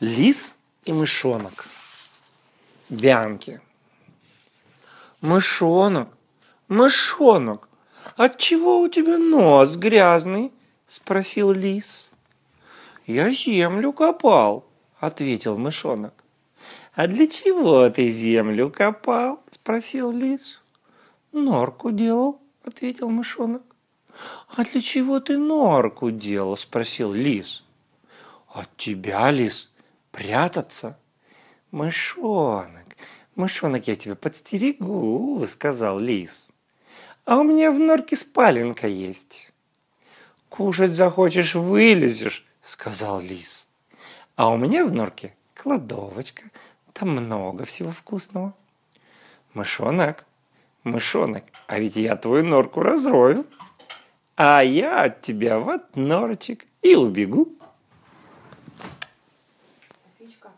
Лис и мышонок. Бянки. Мышонок, мышонок, отчего у тебя нос грязный? Спросил лис. Я землю копал, ответил мышонок. А для чего ты землю копал? Спросил лис. Норку делал, ответил мышонок. А для чего ты норку делал? Спросил лис. От тебя, лис, прятаться? Мышонок, мышонок, я тебя подстерегу, сказал лис. А у меня в норке спаленка есть. Кушать захочешь, вылезешь, сказал лис. А у меня в норке кладовочка, там много всего вкусного. Мышонок, мышонок, а ведь я твою норку разрою. А я от тебя вот норочек и убегу. Софичка,